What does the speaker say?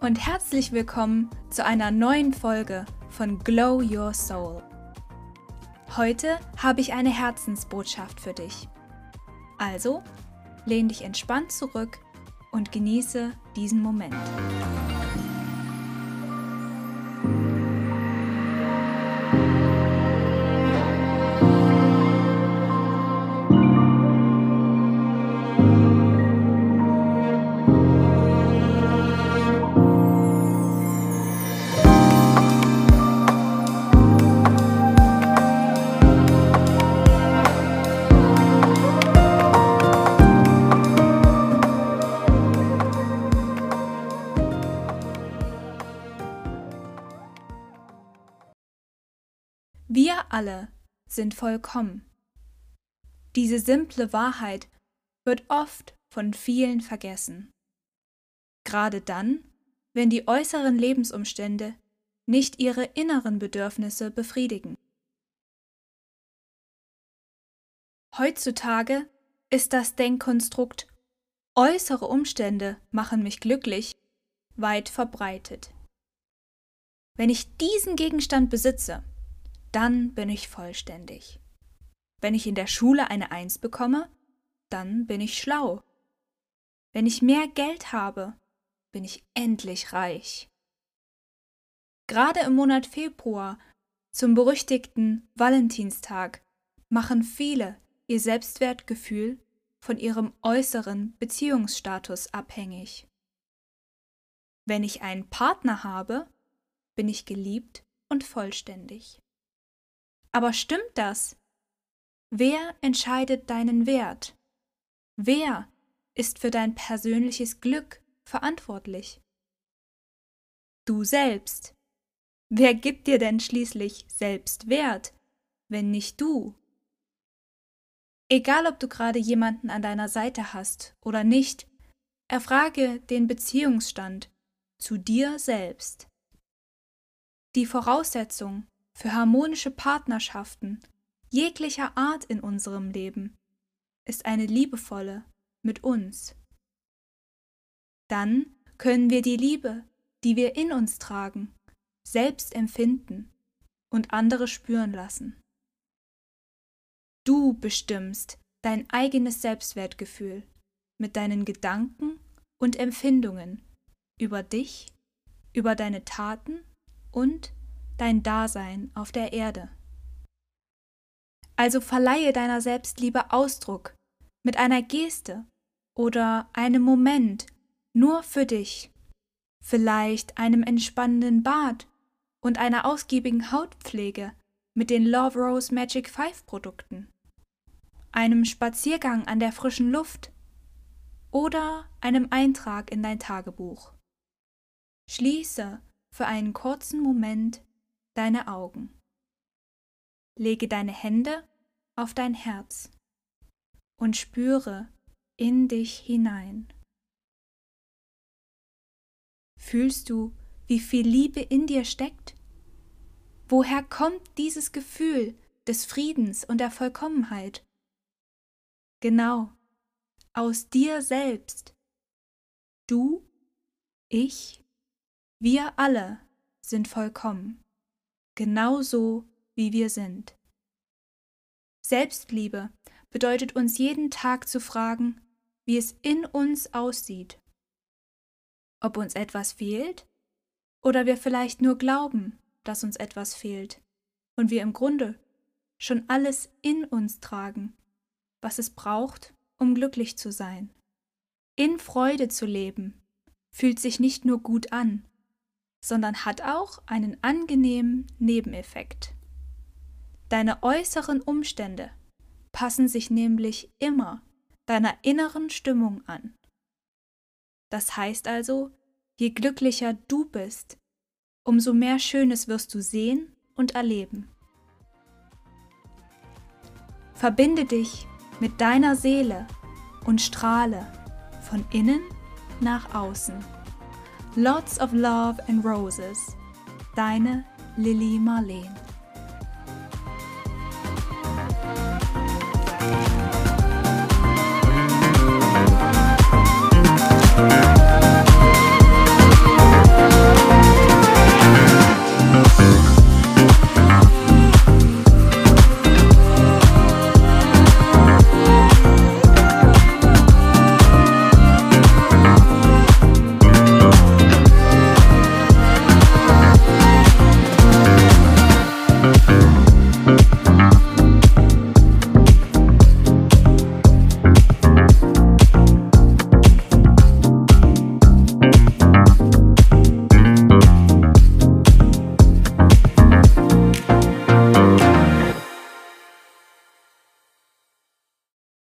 und herzlich willkommen zu einer neuen Folge von Glow Your Soul. Heute habe ich eine Herzensbotschaft für dich. Also, lehn dich entspannt zurück und genieße diesen Moment. Alle sind vollkommen. Diese simple Wahrheit wird oft von vielen vergessen. Gerade dann, wenn die äußeren Lebensumstände nicht ihre inneren Bedürfnisse befriedigen. Heutzutage ist das Denkkonstrukt äußere Umstände machen mich glücklich weit verbreitet. Wenn ich diesen Gegenstand besitze, dann bin ich vollständig. Wenn ich in der Schule eine Eins bekomme, dann bin ich schlau. Wenn ich mehr Geld habe, bin ich endlich reich. Gerade im Monat Februar, zum berüchtigten Valentinstag, machen viele ihr Selbstwertgefühl von ihrem äußeren Beziehungsstatus abhängig. Wenn ich einen Partner habe, bin ich geliebt und vollständig. Aber stimmt das? Wer entscheidet deinen Wert? Wer ist für dein persönliches Glück verantwortlich? Du selbst. Wer gibt dir denn schließlich selbst Wert, wenn nicht du? Egal ob du gerade jemanden an deiner Seite hast oder nicht, erfrage den Beziehungsstand zu dir selbst. Die Voraussetzung für harmonische Partnerschaften jeglicher Art in unserem Leben ist eine liebevolle mit uns. Dann können wir die Liebe, die wir in uns tragen, selbst empfinden und andere spüren lassen. Du bestimmst dein eigenes Selbstwertgefühl mit deinen Gedanken und Empfindungen über dich, über deine Taten und dein Dasein auf der Erde. Also verleihe deiner Selbstliebe Ausdruck mit einer Geste oder einem Moment nur für dich, vielleicht einem entspannenden Bad und einer ausgiebigen Hautpflege mit den Love Rose Magic 5 Produkten, einem Spaziergang an der frischen Luft oder einem Eintrag in dein Tagebuch. Schließe für einen kurzen Moment deine Augen. Lege deine Hände auf dein Herz und spüre in dich hinein. Fühlst du, wie viel Liebe in dir steckt? Woher kommt dieses Gefühl des Friedens und der Vollkommenheit? Genau, aus dir selbst. Du, ich, wir alle sind vollkommen genau so, wie wir sind. Selbstliebe bedeutet uns jeden Tag zu fragen, wie es in uns aussieht. Ob uns etwas fehlt oder wir vielleicht nur glauben, dass uns etwas fehlt und wir im Grunde schon alles in uns tragen, was es braucht, um glücklich zu sein. In Freude zu leben fühlt sich nicht nur gut an, sondern hat auch einen angenehmen Nebeneffekt. Deine äußeren Umstände passen sich nämlich immer deiner inneren Stimmung an. Das heißt also, je glücklicher du bist, umso mehr Schönes wirst du sehen und erleben. Verbinde dich mit deiner Seele und strahle von innen nach außen. Lots of Love and Roses. Deine Lily Marleen.